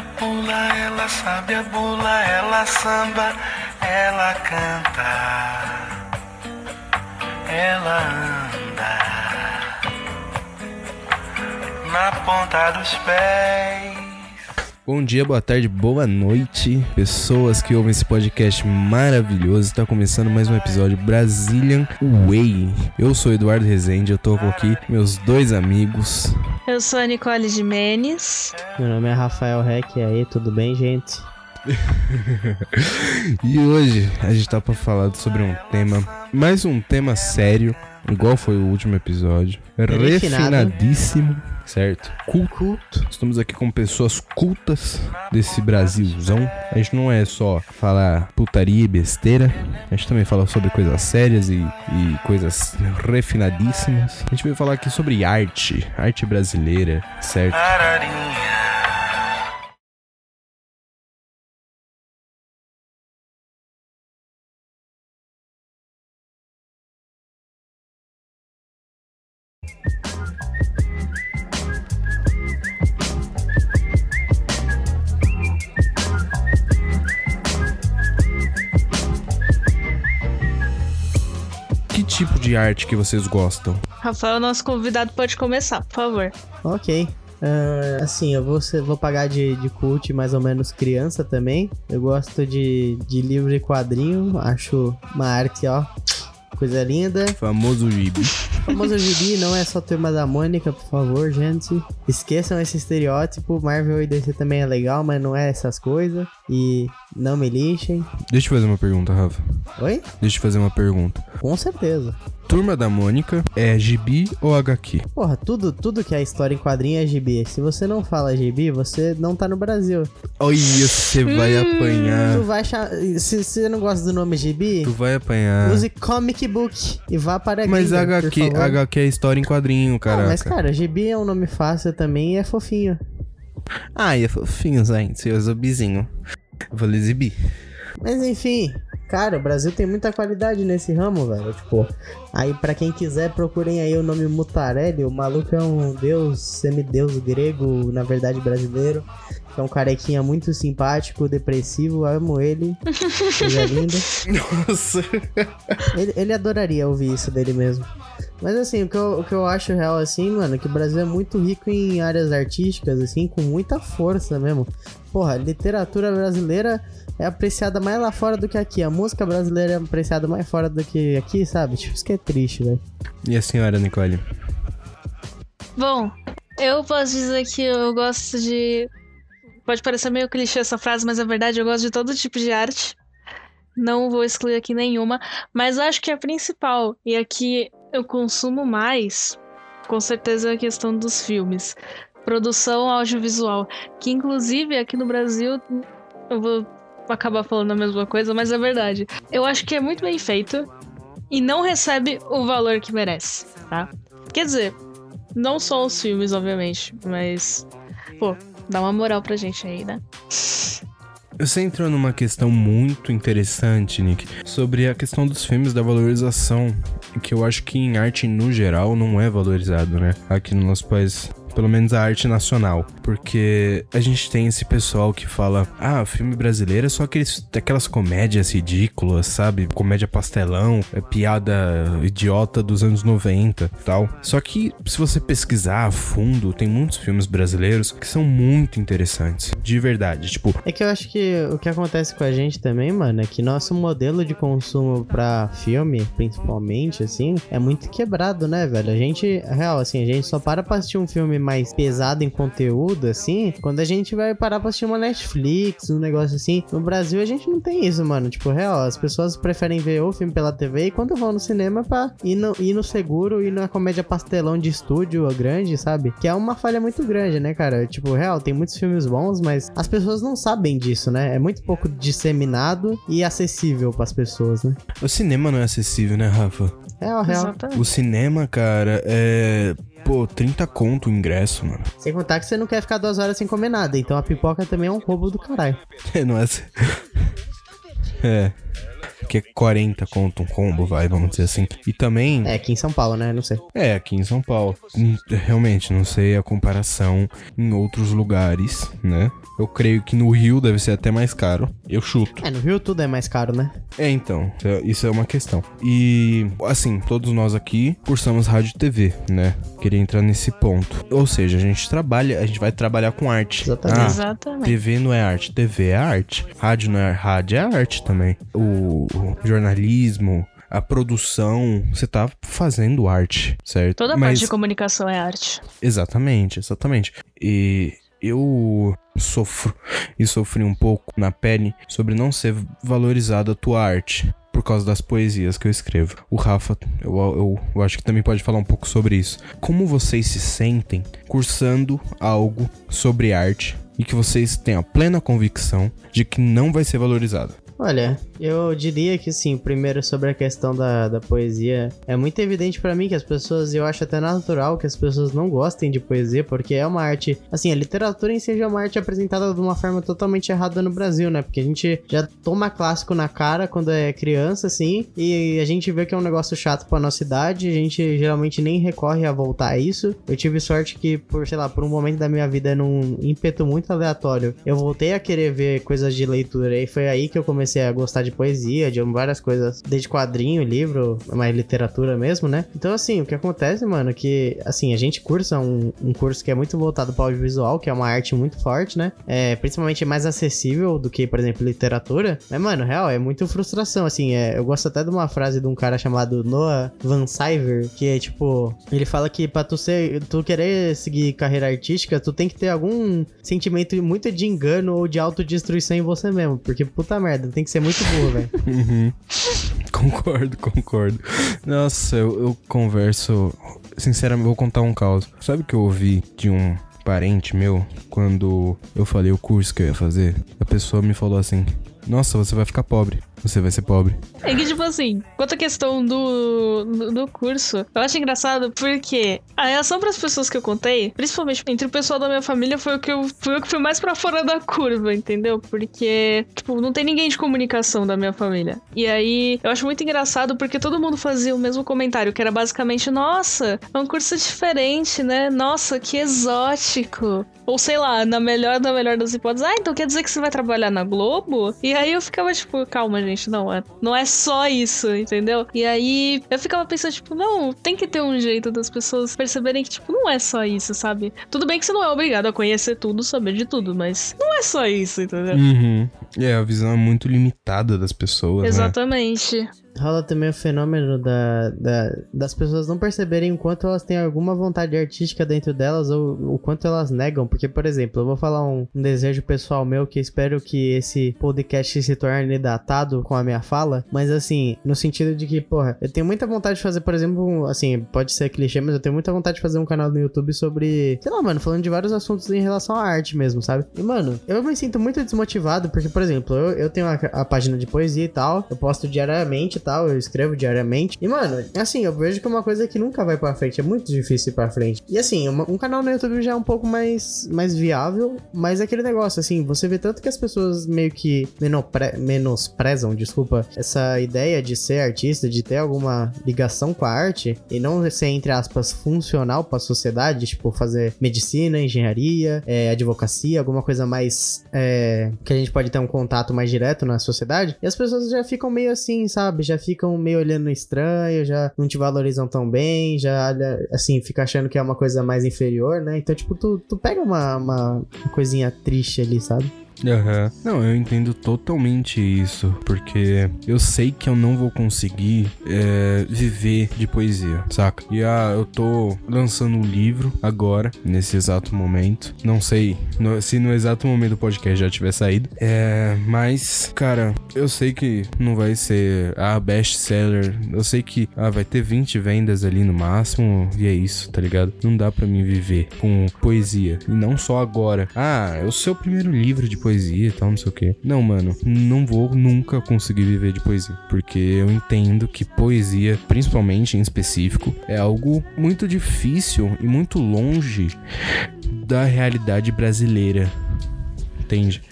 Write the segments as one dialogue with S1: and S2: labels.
S1: Ela pula, ela sabe a bula, ela samba, ela canta, ela anda na ponta dos pés.
S2: Bom dia, boa tarde, boa noite, pessoas que ouvem esse podcast maravilhoso. Está começando mais um episódio Brazilian Way. Eu sou Eduardo Rezende, eu tô aqui com meus dois amigos.
S3: Eu sou a Nicole Jimenez.
S4: Meu nome é Rafael Reck, e aí, tudo bem, gente?
S2: e hoje a gente tá para falar sobre um tema, mais um tema sério, igual foi o último episódio,
S4: Refinado.
S2: refinadíssimo, certo? Culto. Estamos aqui com pessoas cultas desse Brasilzão. A gente não é só falar putaria e besteira, a gente também fala sobre coisas sérias e, e coisas refinadíssimas. A gente veio falar aqui sobre arte, arte brasileira, certo?
S1: Ararinha.
S2: De arte que vocês gostam?
S3: Rafael, nosso convidado, pode começar, por favor.
S4: Ok. Ah, assim, eu vou, ser- vou pagar de, de cult mais ou menos criança também. Eu gosto de, de livro e quadrinho. Acho uma arte, ó, coisa linda.
S2: Famoso gibi.
S4: O famoso gibi não é só turma da Mônica, por favor, gente. Esqueçam esse estereótipo. Marvel e DC também é legal, mas não é essas coisas. E não me lixem.
S2: Deixa eu fazer uma pergunta, Rafa.
S4: Oi?
S2: Deixa eu fazer uma pergunta.
S4: Com certeza.
S2: Turma da Mônica é gibi ou HQ?
S4: Porra, tudo, tudo que é história em quadrinho é gibi. Se você não fala gibi, você não tá no Brasil.
S2: Olha, você vai apanhar.
S4: Tu vai achar. Se você não gosta do nome gibi,
S2: Tu vai apanhar.
S4: use comic book e vá para a
S2: Mas
S4: gringa,
S2: HQ. HQ é história em quadrinho,
S4: Ah,
S2: caraca.
S4: mas cara, gibi é um nome fácil também e é fofinho.
S2: Ai, é fofinho, gente. Eu sou bizinho. Eu falei zibi.
S4: Mas enfim, cara, o Brasil tem muita qualidade nesse ramo, velho. Tipo, aí pra quem quiser, procurem aí o nome Mutarelli. O maluco é um deus, semideus grego, na verdade brasileiro. É um carequinha muito simpático, depressivo, amo ele. Coisa linda.
S2: Nossa.
S4: Ele, ele adoraria ouvir isso dele mesmo. Mas assim, o que, eu, o que eu acho real assim, mano, é que o Brasil é muito rico em áreas artísticas, assim, com muita força mesmo. Porra, a literatura brasileira é apreciada mais lá fora do que aqui. A música brasileira é apreciada mais fora do que aqui, sabe? Tipo, isso que é triste, velho.
S2: E a senhora, Nicole?
S3: Bom, eu posso dizer que eu gosto de. Pode parecer meio clichê essa frase, mas é verdade, eu gosto de todo tipo de arte. Não vou excluir aqui nenhuma, mas acho que a principal e a que eu consumo mais, com certeza a questão dos filmes. Produção audiovisual, que inclusive aqui no Brasil, eu vou acabar falando a mesma coisa, mas é verdade. Eu acho que é muito bem feito e não recebe o valor que merece, tá? Quer dizer, não só os filmes, obviamente, mas. Pô, dá uma moral pra gente aí, né?
S2: Você entrou numa questão muito interessante, Nick, sobre a questão dos filmes da valorização, que eu acho que em arte no geral não é valorizado, né? Aqui no nosso país. Pelo menos a arte nacional. Porque a gente tem esse pessoal que fala: ah, filme brasileiro é só aqueles, aquelas comédias ridículas, sabe? Comédia pastelão, é piada idiota dos anos 90 tal. Só que se você pesquisar a fundo, tem muitos filmes brasileiros que são muito interessantes. De verdade. Tipo,
S4: É que eu acho que o que acontece com a gente também, mano, é que nosso modelo de consumo pra filme, principalmente, assim, é muito quebrado, né, velho? A gente, real, assim, a gente só para pra assistir um filme mais pesado em conteúdo, assim, quando a gente vai parar pra assistir uma Netflix, um negócio assim. No Brasil a gente não tem isso, mano. Tipo, real, as pessoas preferem ver o filme pela TV e quando vão no cinema pra ir no, ir no seguro e na comédia pastelão de estúdio grande, sabe? Que é uma falha muito grande, né, cara? Tipo, real, tem muitos filmes bons, mas as pessoas não sabem disso, né? É muito pouco disseminado e acessível pras pessoas, né?
S2: o cinema não é acessível, né, Rafa?
S4: Real, real.
S3: Exatamente.
S2: O cinema, cara, é. Pô, 30 conto o ingresso, mano.
S4: Sem contar que você não quer ficar duas horas sem comer nada, então a pipoca também é um roubo do caralho.
S2: É, não é. assim. É. que é 40 conto um combo, vai, vamos dizer assim. E também.
S4: É, aqui em São Paulo, né? Não sei.
S2: É, aqui em São Paulo. Hum, Realmente, não sei a comparação em outros lugares, né? Eu creio que no Rio deve ser até mais caro. Eu chuto.
S4: É, no Rio tudo é mais caro, né?
S2: É, então, isso é uma questão. E, assim, todos nós aqui cursamos rádio e TV, né? Queria entrar nesse ponto. Ou seja, a gente trabalha, a gente vai trabalhar com arte.
S4: Exatamente.
S2: Ah,
S3: Exatamente.
S2: TV não é arte, TV é arte. Rádio não é rádio, é arte também. O jornalismo, a produção, você tá fazendo arte, certo?
S3: Toda
S2: Mas-
S3: parte de comunicação é arte.
S2: Exatamente, exatamente. E eu sofro e sofri um pouco na pele sobre não ser valorizada a tua arte. Por causa das poesias que eu escrevo. O Rafa, eu, eu, eu acho que também pode falar um pouco sobre isso. Como vocês se sentem cursando algo sobre arte e que vocês têm a plena convicção de que não vai ser valorizado?
S4: Olha, eu diria que sim, primeiro sobre a questão da, da poesia. É muito evidente pra mim que as pessoas, eu acho até natural que as pessoas não gostem de poesia, porque é uma arte. Assim, a literatura em si já é uma arte apresentada de uma forma totalmente errada no Brasil, né? Porque a gente já toma clássico na cara quando é criança, assim, e a gente vê que é um negócio chato pra nossa idade, a gente geralmente nem recorre a voltar a isso. Eu tive sorte que, por, sei lá, por um momento da minha vida, num ímpeto muito aleatório, eu voltei a querer ver coisas de leitura, e foi aí que eu comecei a gostar de poesia, de várias coisas, desde quadrinho, livro, mais literatura mesmo, né? Então, assim, o que acontece, mano, é que, assim, a gente cursa um, um curso que é muito voltado para audiovisual, que é uma arte muito forte, né? É, principalmente mais acessível do que, por exemplo, literatura. Mas, mano, real, é muito frustração, assim, é, eu gosto até de uma frase de um cara chamado Noah Van Cyver, que é, tipo, ele fala que pra tu ser, tu querer seguir carreira artística, tu tem que ter algum sentimento muito de engano ou de autodestruição em você mesmo, porque, puta merda, tem que ser muito burro, velho.
S2: Uhum. Concordo, concordo. Nossa, eu, eu converso. Sinceramente, vou contar um caos. Sabe o que eu ouvi de um parente meu quando eu falei o curso que eu ia fazer? A pessoa me falou assim: Nossa, você vai ficar pobre. Você vai ser pobre.
S3: É que, tipo assim, quanto à questão do, do, do curso, eu acho engraçado porque a reação pras pessoas que eu contei, principalmente entre o pessoal da minha família, foi o que eu, foi o que fui mais pra fora da curva, entendeu? Porque, tipo, não tem ninguém de comunicação da minha família. E aí, eu acho muito engraçado porque todo mundo fazia o mesmo comentário, que era basicamente, nossa, é um curso diferente, né? Nossa, que exótico. Ou sei lá, na melhor da melhor das hipóteses, ah, então quer dizer que você vai trabalhar na Globo? E aí eu ficava tipo, calma, gente, não é, não é só isso, entendeu? E aí eu ficava pensando, tipo, não, tem que ter um jeito das pessoas perceberem que, tipo, não é só isso, sabe? Tudo bem que você não é obrigado a conhecer tudo, saber de tudo, mas não é só isso, entendeu?
S2: Uhum. É, a visão é muito limitada das pessoas, né?
S4: Rola também o fenômeno da, da- das pessoas não perceberem o quanto elas têm alguma vontade artística dentro delas ou o quanto elas negam. Porque, por exemplo, eu vou falar um, um desejo pessoal meu que espero que esse podcast se torne datado com a minha fala. Mas, assim, no sentido de que, porra, eu tenho muita vontade de fazer, por exemplo, um- assim, pode ser clichê, mas eu tenho muita vontade de fazer um canal no YouTube sobre, sei lá, mano, falando de vários assuntos em relação à arte mesmo, sabe? E, mano, eu me sinto muito desmotivado porque, por exemplo, eu, eu tenho a, a página de poesia e tal, eu posto diariamente tal, eu escrevo diariamente. E, mano, assim, eu vejo que é uma coisa que nunca vai pra frente, é muito difícil ir pra frente. E, assim, um canal no YouTube já é um pouco mais, mais viável, mas é aquele negócio, assim, você vê tanto que as pessoas meio que menopre- menosprezam, desculpa, essa ideia de ser artista, de ter alguma ligação com a arte e não ser, entre aspas, funcional pra sociedade, tipo, fazer medicina, engenharia, é, advocacia, alguma coisa mais é, que a gente pode ter um contato mais direto na sociedade. E as pessoas já ficam meio assim, sabe? Já ficam meio olhando estranho, já não te valorizam tão bem, já olha, assim, fica achando que é uma coisa mais inferior, né? Então, tipo, tu, tu pega uma, uma, coisinha triste ali, sabe?
S2: Aham. Não, eu entendo totalmente isso, porque eu sei que eu não vou conseguir é, viver de poesia, saca? E ah, eu tô lançando um livro agora, nesse exato momento. Não sei no- se no exato momento do podcast já tiver saído. É, mas, cara, eu sei que não vai ser a best seller. Eu sei que ah, vai ter 20 vendas ali no máximo, e é isso, tá ligado? Não dá pra mim viver com poesia. E não só agora. Ah, é o seu primeiro livro de poesia e tal, não sei o quê. Não, mano, não vou nunca conseguir viver de poesia. Porque eu entendo que poesia, principalmente em específico, é algo muito difícil e muito longe da realidade brasileira. Entende?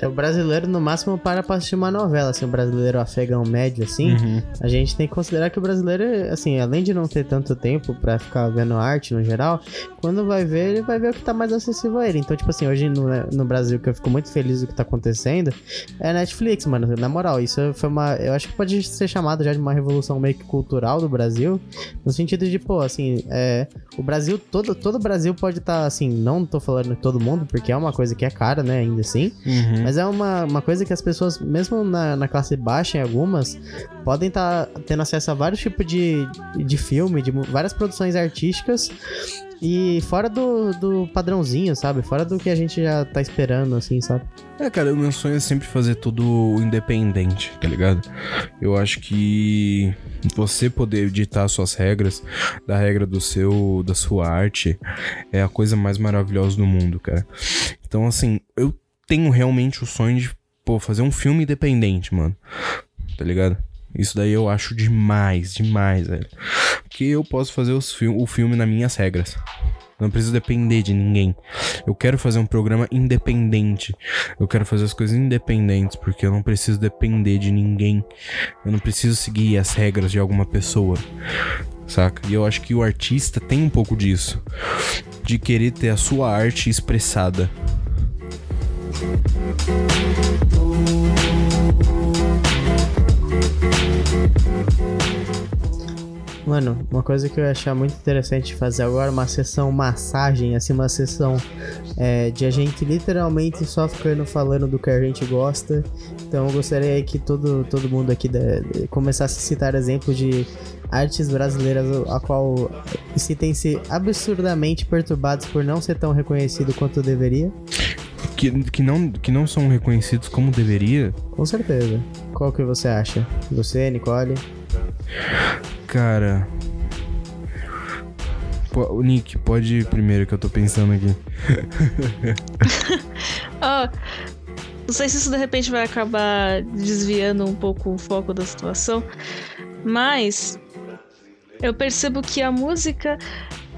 S4: É, o brasileiro, no máximo, para pra assistir uma novela, assim, o brasileiro afegão médio, assim.
S2: Uhum.
S4: A gente tem que considerar que o brasileiro, assim, além de não ter tanto tempo pra ficar vendo arte no geral, quando vai ver, ele vai ver o que tá mais acessível a ele. Então, tipo assim, hoje no, no Brasil, que eu fico muito feliz do que tá acontecendo, é Netflix, mano. Na moral, isso foi uma. Eu acho que pode ser chamado já de uma revolução meio que cultural do Brasil, no sentido de, pô, assim, é, o Brasil, todo, todo o Brasil pode estar, tá, assim, não tô falando todo mundo, porque é uma coisa que é cara, né, ainda assim,
S2: Uhum.
S4: Mas é uma, uma coisa que as pessoas, mesmo na, na classe baixa, em algumas, podem estar tendo acesso a vários tipos de, de filme, de várias produções artísticas. E fora do, do padrãozinho, sabe? Fora do que a gente já tá esperando, assim, sabe?
S2: É, cara, o meu sonho é sempre fazer tudo independente, tá ligado? Eu acho que você poder editar suas regras, da regra do seu, da sua arte, é a coisa mais maravilhosa do mundo, cara. Então, assim, eu tenho realmente o sonho de, pô, fazer um filme independente, mano. Tá ligado? Isso daí eu acho demais, demais, velho. Porque eu posso fazer fil o filme nas minhas regras. Não preciso depender de ninguém. Eu quero fazer um programa independente. Eu quero fazer as coisas independentes, porque eu não preciso depender de ninguém. Eu não preciso seguir as regras de alguma pessoa. Saca? E eu acho que o artista tem um pouco disso. De querer ter a sua arte expressada.
S4: Mano, uma coisa que eu ia achar muito interessante fazer agora, uma sessão massagem, assim, uma sessão é, de a gente literalmente só ficando falando do que a gente gosta. Então eu gostaria que todo, todo mundo aqui de- começasse a citar exemplos de artes brasileiras a qual sentem-se absurdamente perturbados por não ser tão reconhecido quanto deveria.
S2: Que, que, não, que não são reconhecidos como deveria.
S4: Com certeza. Qual que você acha? Você, Nicole?
S2: Cara. Pô, o Nick, pode ir primeiro que eu tô pensando aqui.
S3: Ah, não sei se isso de repente vai acabar desviando um pouco o foco da situação, mas eu percebo que a música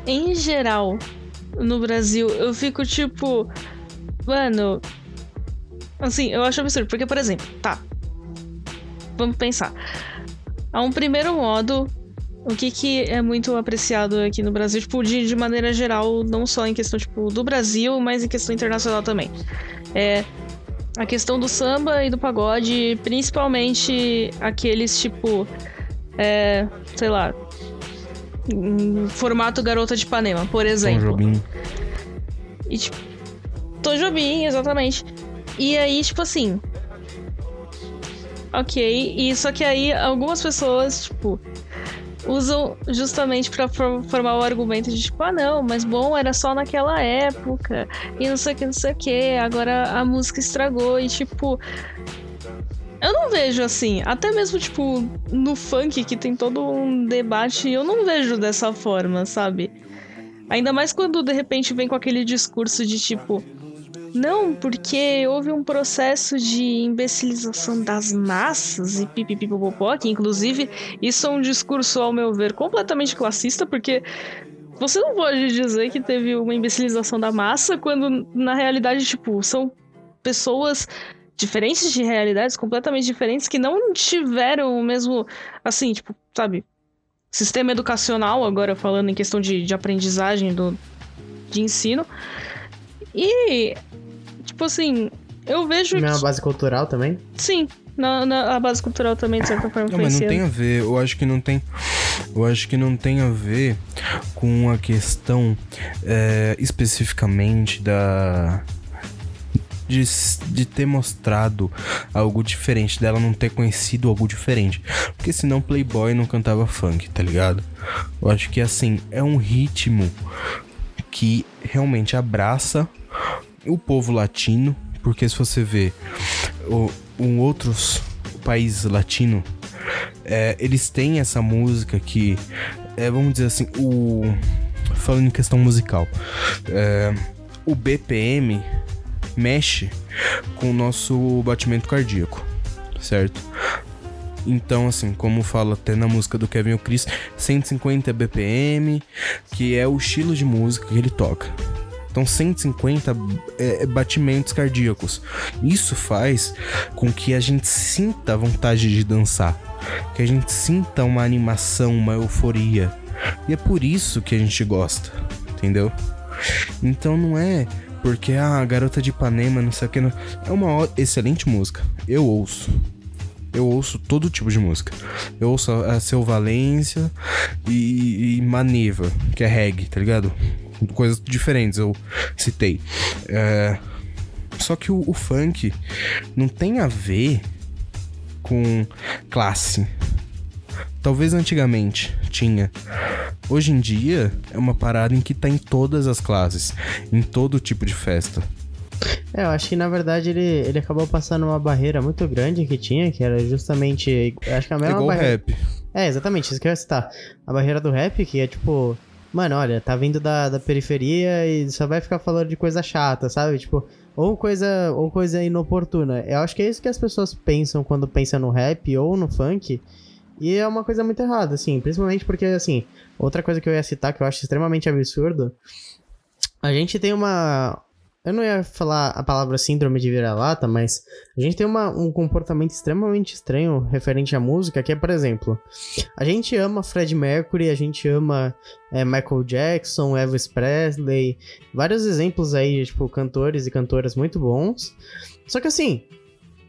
S3: em geral no Brasil, eu fico tipo, mano, assim, eu acho absurdo, porque por exemplo, tá. Vamos pensar. A um primeiro modo, o que, que é muito apreciado aqui no Brasil, tipo, de, de maneira geral, não só em questão, tipo, do Brasil, mas em questão internacional também. É a questão do samba e do pagode, principalmente aqueles, tipo, é, sei lá, formato Garota de Ipanema, por
S2: Tom
S3: exemplo.
S2: Jobim.
S3: E tipo. Tom Jobim, exatamente. E aí, tipo assim. Ok, e só que aí algumas pessoas, tipo, usam justamente for- formar o argumento de tipo, ah não, mas bom, era só naquela época, e não sei o que, não sei o que, agora a música estragou, e tipo. Eu não vejo assim, até mesmo, tipo, no funk, que tem todo um debate, eu não vejo dessa forma, sabe? Ainda mais quando de repente vem com aquele discurso de tipo. Não, porque houve um processo de imbecilização das massas e pipipipopopó, que inclusive isso é um discurso, ao meu ver, completamente classista, porque você não pode dizer que teve uma imbecilização da massa quando, na realidade, tipo, são pessoas diferentes de realidades completamente diferentes que não tiveram o mesmo, assim, tipo, sabe, sistema educacional, agora falando em questão de, de aprendizagem do, de ensino. E, tipo assim, eu vejo
S4: Não é uma base cultural também?
S3: sim, na, na- a base cultural também, de certa forma,
S2: Não, mas não
S3: influencia.
S2: tem a ver. Eu acho que não tem. Eu acho que não tem a ver com a questão é, especificamente da. De, de ter mostrado algo diferente, dela não ter conhecido algo diferente. Porque senão Playboy não cantava funk, tá ligado? Eu acho que assim, é um ritmo que realmente abraça o povo latino, porque se você vê o, um outros países latinos, é, eles têm essa música que, é, vamos dizer assim, o falando em questão musical, é, o BPM mexe com o nosso batimento cardíaco, certo? Então, assim, como fala até na música do Kevin o Chris, 150 BPM, que é o estilo de música que ele toca. Então 150 é, batimentos cardíacos. Isso faz com que a gente sinta a vontade de dançar, que a gente sinta uma animação, uma euforia. E é por isso que a gente gosta, entendeu? Então não é porque ah, a garota de Ipanema, não sei o que. Não... É uma excelente música. Eu ouço. Eu ouço todo tipo de música. Eu ouço a Seu Valência e, e Maneva, que é reggae, tá ligado? Coisas diferentes, eu citei. É, Só que o, o funk não tem a ver com classe. Talvez antigamente tinha. Hoje em dia é uma parada em que tá em todas as classes, em todo tipo de festa.
S4: É, eu acho que na verdade ele, ele acabou passando uma barreira muito grande que tinha, que era justamente. Acho que a mesma
S2: igual o
S4: barreira.
S2: rap.
S4: É, exatamente, isso que eu ia citar. A barreira do rap, que é tipo, mano, olha, tá vindo da, da periferia e só vai ficar falando de coisa chata, sabe? Tipo, ou coisa, ou coisa inoportuna. Eu acho que é isso que as pessoas pensam quando pensam no rap ou no funk. E é uma coisa muito errada, assim, principalmente porque, assim, outra coisa que eu ia citar que eu acho extremamente absurdo, a gente tem uma. Eu não ia falar a palavra síndrome de vira-lata, mas a gente tem uma, um comportamento extremamente estranho referente à música, que é, por exemplo, a gente ama Fred Mercury, a gente ama é, Michael Jackson, Elvis Presley, vários exemplos aí de, tipo, cantores e cantoras muito bons. Só que assim,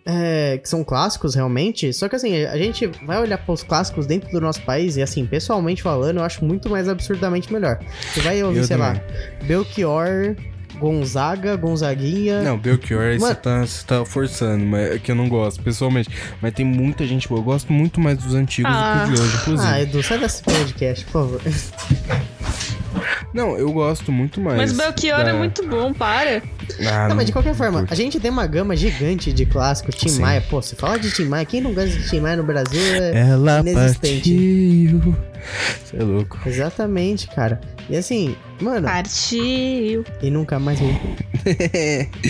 S4: é, que são clássicos realmente, só que assim, a gente vai olhar para os clássicos dentro do nosso país e assim, pessoalmente falando, eu acho muito mais absurdamente melhor. Você vai ouvir,
S2: Eu
S4: sei lá,
S2: também.
S4: Belchior, Gonzaga, Gonzaguinha.
S2: Não, Belchior, aí você tá, tá forçando, mas é que eu não gosto, pessoalmente. Mas tem muita gente boa. Eu gosto muito mais dos antigos
S3: Ah.
S2: do que de hoje, inclusive.
S4: Ah, Edu, sai desse podcast, por favor.
S2: Não, eu gosto muito mais.
S3: Mas Belchior
S2: da-
S3: é muito bom, para.
S2: Ah,
S4: Não, mas de qualquer
S2: não
S4: forma,
S2: curto.
S4: a gente tem uma gama gigante de clássicos. Tim
S2: Sim.
S4: Maia, pô, você fala de Tim Maia, quem não gosta de Tim Maia no Brasil é
S2: Ela
S4: inexistente.
S2: partiu. Você é louco.
S4: Exatamente, cara. E assim, mano,
S3: Partiu.
S4: e nunca mais voltou.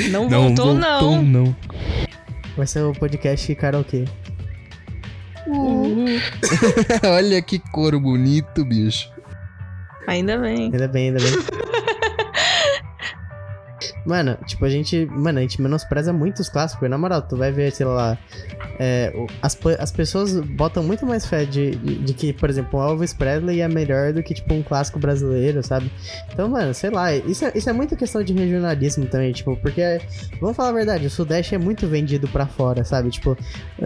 S3: Não voltou, não.
S2: não.
S4: Vai ser o podcast karaokê.
S3: Uhul.
S2: Olha que coro bonito, bicho.
S3: Ainda bem.
S4: Ainda bem, ainda bem. Mano, tipo, a gente. Mano, a gente menospreza muito os clássicos. Na moral, tu vai ver, sei lá. é, as, as pessoas botam muito mais fé de, de, que, por exemplo, o Elvis Presley é melhor do que, tipo, um clássico brasileiro, sabe? Então, mano, sei lá. Isso é, isso é muito questão de regionalismo também, tipo, porque. Vamos falar a verdade, o Sudeste é muito vendido pra fora, sabe? Tipo,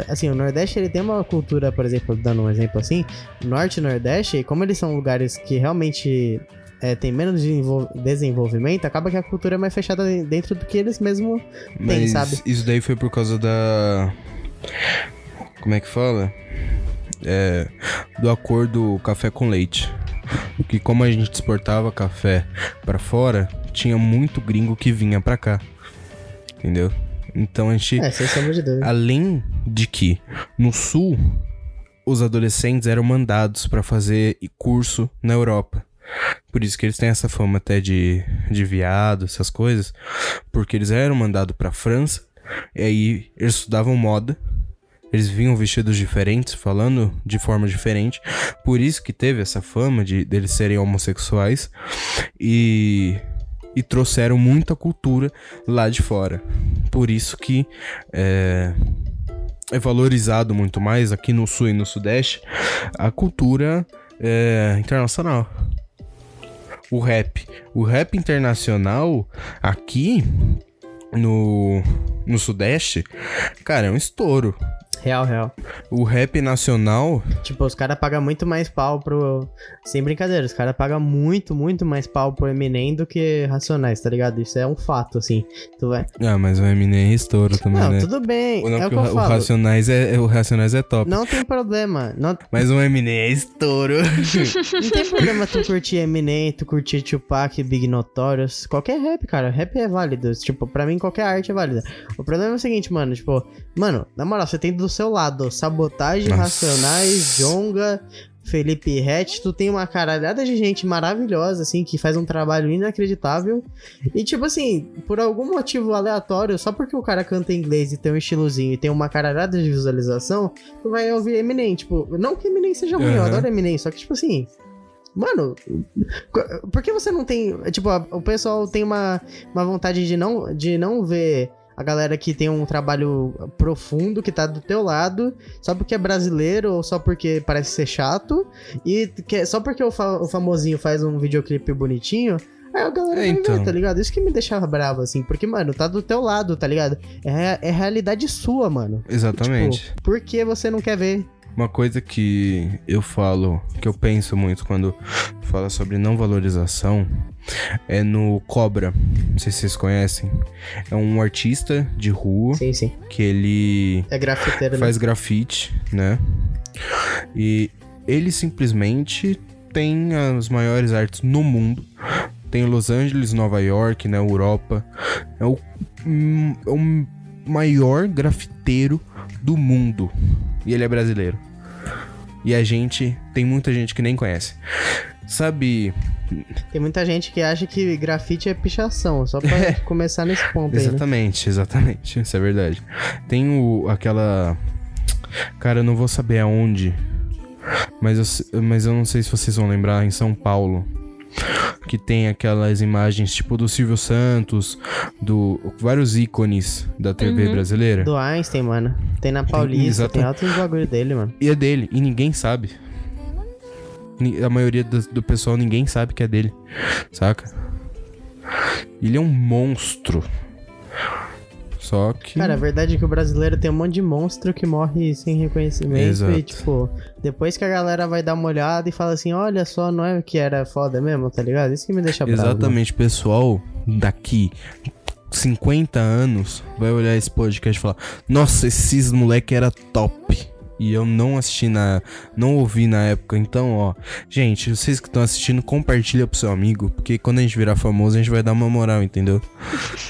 S4: assim, o Nordeste ele tem uma cultura, por exemplo, dando um exemplo assim, Norte e Nordeste, como eles são lugares que realmente é, tem menos desenvol- desenvolvimento, acaba que a cultura é mais fechada de- dentro do que eles mesmo têm,
S2: Mas
S4: sabe?
S2: isso daí foi por causa da. Como é que fala? É. Do acordo café com leite. Que como a gente exportava café pra fora, tinha muito gringo que vinha pra cá. Entendeu? Então a gente.
S4: É, sombra de.
S2: Além de que no sul os adolescentes eram mandados pra fazer curso na Europa. Por isso que eles têm essa fama até de, de viado, essas coisas. Porque eles eram mandados pra França. E aí eles estudavam moda. Eles vinham vestidos diferentes, falando de forma diferente. Por isso que teve essa fama de deles serem homossexuais. E, e trouxeram muita cultura lá de fora. Por isso que é, é valorizado muito mais aqui no sul e no sudeste a cultura é, internacional. O rap. O rap internacional aqui no, no sudeste, cara, é um estouro.
S4: Real, real.
S2: O rap nacional,
S4: Tipo, os caras pagam muito mais pau pro. Sem brincadeira, os caras pagam muito, muito mais pau pro Eminem do que Racionais, tá ligado? Isso é um fato, assim. Tu vai.
S2: ah, mas o Eminem é estouro também,
S4: Não,
S2: né?
S4: tudo bem.
S2: Não,
S4: é o
S2: que o,
S4: eu
S2: o. Racionais é, é- o Racionais é top.
S4: Não tem problema. Não,
S2: Mas o Eminem é estouro.
S4: não tem problema tu curtir Eminem, tu curtir Tupac, Big Notorious. Qualquer rap, cara. Rap é válido. Tipo, pra mim, qualquer arte é válida. O problema é o seguinte, mano. Tipo, mano, na moral, você tem do seu lado Sabotagem,
S2: Nossa.
S4: Racionais, Jonga. Felipe Rett, tu tem uma caralhada de gente maravilhosa, assim, que faz um trabalho inacreditável. E, tipo assim, por algum motivo aleatório, só porque o cara canta em inglês e tem um estilozinho e tem uma caralhada de visualização, tu vai ouvir Eminem. Tipo, não que Eminem seja ruim, eu
S2: Aham.
S4: adoro Eminem, só que, tipo assim, Mano, por que você não tem. Tipo, o pessoal tem uma, uma vontade de não, de não ver a galera que tem um trabalho profundo, que tá do teu lado, só porque é brasileiro ou só porque parece ser chato, e que, só porque o, fa- o famosinho faz um videoclipe bonitinho. Aí a galera
S2: É,
S4: vai
S2: então.
S4: ver, tá ligado? Isso que me deixava bravo, assim, porque, mano, tá do teu lado, tá ligado? É, é realidade sua, mano.
S2: Exatamente.
S4: Tipo, por que você não quer ver?
S2: Uma coisa que eu falo, que eu penso muito quando fala sobre não valorização, é no Cobra. Não sei se vocês conhecem. É um artista de rua
S4: Sim, sim.
S2: que ele
S4: É grafiteiro, né?
S2: faz grafite, né? E ele simplesmente tem as maiores artes no mundo. Tem Los Angeles, Nova York, na Europa. É o, hum, é o maior grafiteiro do mundo. E ele é brasileiro. E a gente, tem muita gente que nem conhece. Sabe,
S4: Tem muita gente que acha que grafite é pichação, só pra começar nesse ponto aí, né?
S2: Exatamente, exatamente. Isso é verdade. Tem o, aquela. Cara, eu não vou saber aonde. Mas eu, mas eu não sei se vocês vão lembrar, em São Paulo. Que tem aquelas imagens tipo do Silvio Santos, do vários ícones da TV
S3: Uhum.
S2: brasileira.
S4: Do Einstein, mano. Tem na Paulista,
S2: exata-
S4: tem altos bagulho dele, mano.
S2: E é dele, e ninguém sabe. A maioria do, do pessoal ninguém sabe que é dele, saca? Ele é um monstro. Só que.
S4: Cara, a verdade é que o brasileiro tem um monte de monstro que morre sem reconhecimento.
S2: Exato.
S4: E, tipo, depois que a galera vai dar uma olhada e fala assim: olha só, não é que era foda mesmo, tá ligado? Isso que me deixa bravo.
S2: Exatamente, pessoal daqui 50 anos vai olhar esse podcast e falar: Nossa, esses moleque era top. E eu não assisti na. Não ouvi na época. Então, ó. Gente, vocês que estão assistindo, compartilha pro seu amigo. Porque quando a gente virar famoso, a gente vai dar uma moral, entendeu?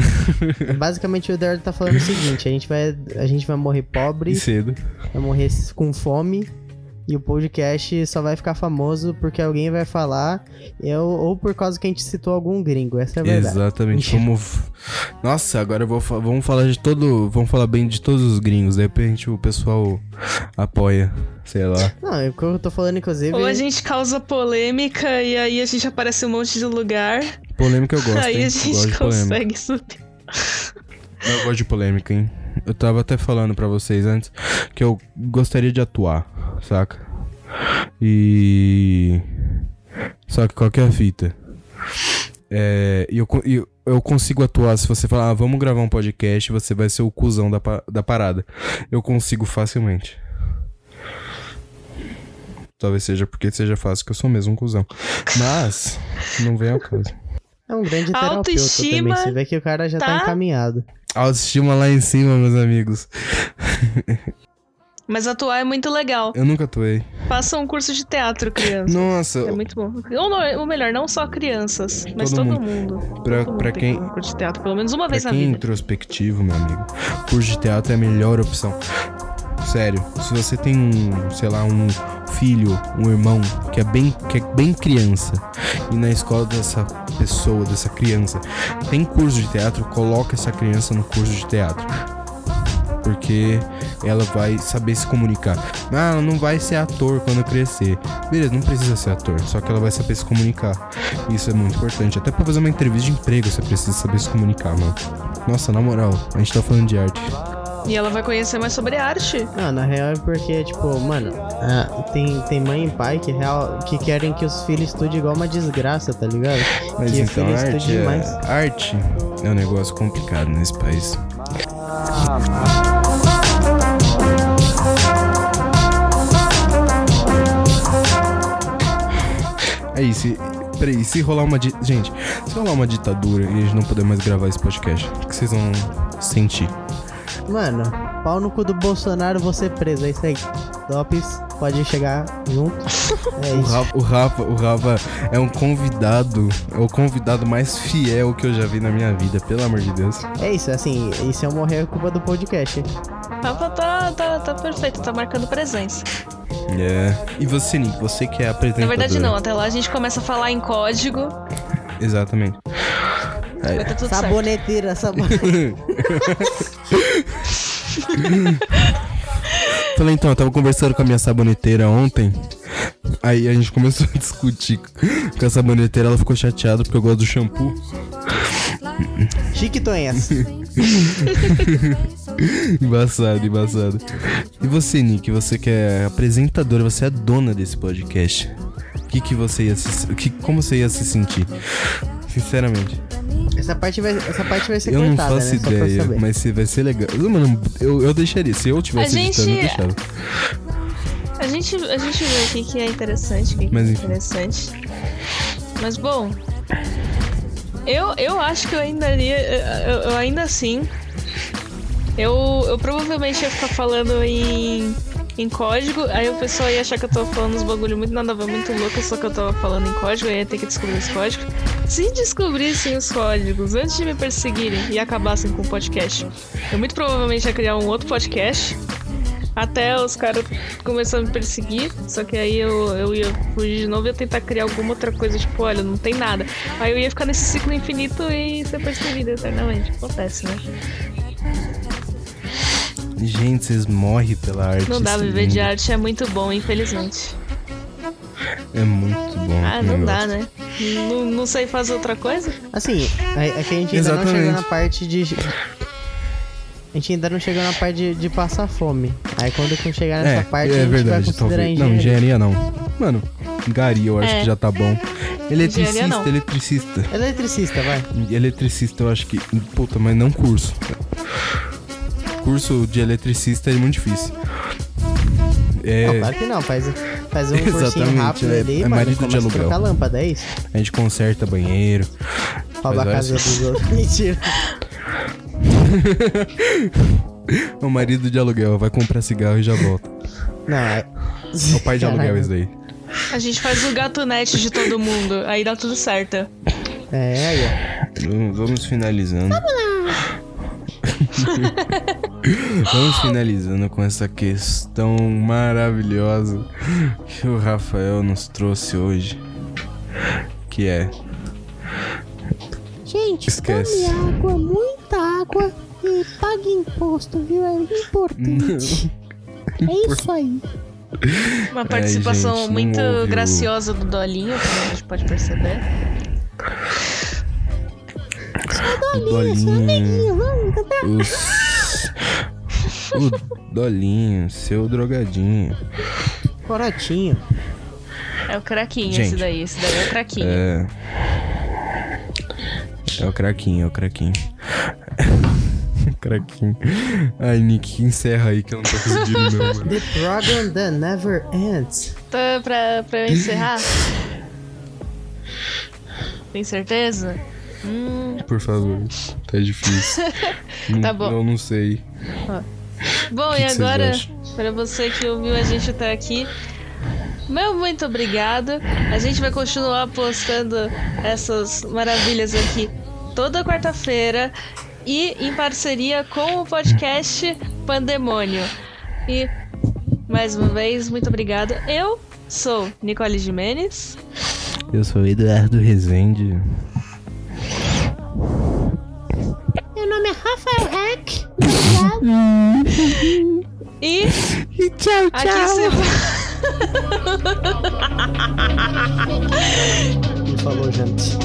S4: Basicamente, o Eduardo tá falando o seguinte: a gente vai, a gente vai morrer pobre,
S2: E cedo.
S4: vai morrer com fome. E o podcast só vai ficar famoso porque alguém vai falar, eu, ou por causa que a gente citou algum gringo. Essa é a verdade.
S2: Exatamente. Vamos. Nossa, agora eu vou fa- vamos falar de todo. Vamos falar bem de todos os gringos. De repente o pessoal apoia. Sei lá.
S4: Não, é o que eu tô falando, inclusive.
S3: Ou a gente causa polêmica e aí a gente aparece um monte de lugar.
S2: Polêmica eu gosto.
S3: aí
S2: hein?
S3: a gente consegue subir.
S2: Eu gosto de polêmica, hein? Eu tava até falando pra vocês antes que eu gostaria de atuar, saca? E. Só que qual que é a fita? É. Eu, eu, eu consigo atuar se você falar, ah, vamos gravar um podcast, você vai ser o cuzão da, da parada. Eu consigo facilmente. Talvez seja porque seja fácil, que eu sou mesmo um cuzão. Mas, não vem ao caso.
S4: É um grande terapeuta
S3: Autoestima
S4: também. Você vê que o cara já tá,
S3: tá-
S4: encaminhado.
S2: Autoestima lá em cima, meus amigos.
S3: Mas atuar é muito legal.
S2: Eu nunca atuei.
S3: Faça um curso de teatro, criança.
S2: Nossa,
S3: É muito bom. Ou, não- ou melhor, não só crianças, mas
S2: Todo
S3: todo,
S2: mundo.
S3: mundo.
S2: Pra-
S3: Todo mundo
S2: pra quem-
S3: um curso de teatro, pelo menos uma
S2: Pra
S3: vez na
S2: quem é
S3: vida.
S2: introspectivo, meu amigo, curso de teatro é a melhor opção. Sério, se você tem um, sei lá, um filho, um irmão que é bem, que é bem criança e na escola dessa pessoa, dessa criança, tem curso de teatro, coloca essa criança no curso de teatro. Porque ela vai saber se comunicar. Ah, ela não vai ser ator quando crescer. Beleza, não precisa ser ator, só que ela vai saber se comunicar. Isso é muito importante. Até pra fazer uma entrevista de emprego, você precisa saber se comunicar, mano. Nossa, na moral, a gente tá falando de arte.
S3: E ela vai conhecer mais sobre arte.
S4: Não, na real é porque, tipo, mano, ah, tem, tem mãe e pai que, real, que querem que os filhos estudem igual uma desgraça, tá ligado?
S2: Mas
S4: que
S2: então, arte
S4: estude
S2: é,
S4: mais.
S2: arte é um negócio complicado nesse país. É isso. e- Peraí, se rolar uma. di- Gente, se rolar uma ditadura e a gente não puder mais gravar esse podcast, o que vocês vão sentir?
S4: Mano, pau no cu do Bolsonaro, você preso. É isso aí. Dopes, pode chegar junto. É
S2: O
S4: isso.
S2: Rafa, o Rafa, o Rafa é um convidado, é o convidado mais fiel que eu já vi na minha vida, pelo amor de Deus.
S4: É isso, assim, isso é morrer é culpa do podcast.
S3: Rafa tá, tá, tá perfeito, tá marcando presença.
S2: É. E você, Nick, você que é apresentador.
S3: Na verdade, não. Até lá a gente começa a falar em código.
S2: Exatamente.
S3: Tá certo.
S4: Saboneteira, saboneteira.
S2: Falei, então, eu tava conversando com a minha saboneteira ontem. Aí a gente começou a discutir com essa saboneteira, ela ficou chateada porque eu gosto do shampoo.
S4: Chique Tonhas.
S2: embaçado, embaçado. E você, Nick, você que é apresentadora, você é dona desse podcast. O que, que você ia se, que, como você ia se sentir? Sinceramente.
S4: Essa parte vai, essa parte vai ser
S2: Eu não faço
S4: né?
S2: Ideia, mas se vai ser legal. Mano, eu, eu deixaria. Se eu tivesse
S3: A
S2: editando, eu
S3: gente-
S2: deixava.
S3: A gente, a gente vê o que, que é interessante, o que, que
S2: Mas
S3: é interessante. Mas bom. Eu, eu acho que eu ainda iria. Eu, eu ainda assim. Eu, eu provavelmente ia ficar falando em, em código, aí o pessoal ia achar que eu tava falando uns bagulho muito nada a ver, muito louco, só que eu tava falando em código, eu ia ter que descobrir esse código. Se descobrissem os códigos antes de me perseguirem e acabassem com o podcast, eu muito provavelmente ia criar um outro podcast. Até os caras começaram a me perseguir, só que aí eu, eu ia fugir de novo e ia tentar criar alguma outra coisa, tipo, olha, não tem nada. Aí eu ia ficar nesse ciclo infinito e ser perseguido eternamente. Acontece, né?
S2: Gente, vocês morrem pela arte.
S3: Não dá, viver de
S2: lindo.
S3: arte é muito bom, infelizmente.
S2: É muito bom.
S3: Ah, não
S2: negócio.
S3: dá, né? Não, não sei fazer outra coisa?
S4: Assim, é, é que a gente ainda não
S2: Exatamente.
S4: chegou na parte de. A gente ainda não chegou na parte de, de passar fome. Aí quando chegar nessa
S2: É,
S4: parte, a
S2: é
S4: gente vai
S2: verdade,
S4: considerar
S2: talvez. Não,
S4: engenharia.
S2: engenharia não. Mano, Gari eu acho
S3: É.
S2: que já tá bom. Eletricista,
S3: Engenharia não.
S2: eletricista.
S4: Eletricista, vai.
S2: Eletricista eu acho que. Puta, mas não curso. Curso de eletricista é muito difícil. É.
S4: Não, claro que não. Faz, faz um cursinho rápido
S2: é-
S4: ali,
S2: é
S4: mano.
S2: marido de
S4: a
S2: aluguel.
S4: trocar lâmpada, é isso?
S2: A gente conserta banheiro.
S4: Rouba a casa dos outros. Mentira.
S2: O marido de aluguel vai comprar cigarro e já volta.
S4: Não, é.
S2: É o pai de aluguel esse daí.
S3: A gente faz o gatunete de todo mundo, aí dá tudo certo.
S4: É, aí,
S2: Vamos- Vamos finalizando. Vamos finalizando com essa questão maravilhosa que o Rafael nos trouxe hoje. Que é.
S5: Gente,
S2: Esquece.
S5: tome água, muita água e pague imposto, viu? É importante. É isso aí.
S3: Uma participação
S2: gente,
S3: muito
S2: o-
S3: graciosa do Dolinho, como a gente pode perceber.
S2: O Dolinho.
S5: Vamos, cadê?
S2: Os... O Dolinho, seu drogadinho.
S4: Corotinho.
S3: É o craquinho
S2: Gente,
S3: esse daí, esse daí é o craquinho.
S2: É. É o craquinho, é o craquinho. craquinho. Ai, Nick, encerra aí que eu não tô conseguindo, não, mano.
S4: The program that never ends.
S3: Tá pra, pra eu encerrar? Tem certeza? Hum,
S2: Por favor. Tá difícil.
S3: Tá bom.
S2: Eu não sei.
S3: Bom,
S2: Que
S3: e
S2: que
S3: agora, para você que ouviu a gente até aqui, meu muito obrigado. A gente vai continuar postando essas maravilhas aqui toda quarta-feira e em parceria com o podcast Pandemônio. E mais uma vez, muito obrigado. Eu sou Nicole Jimenez.
S2: Eu sou Eduardo Rezende.
S5: Rafael Hack. Obrigado.
S3: E
S5: E tchau,
S3: aqui
S5: tchau.
S3: se
S4: Ele falou, gente.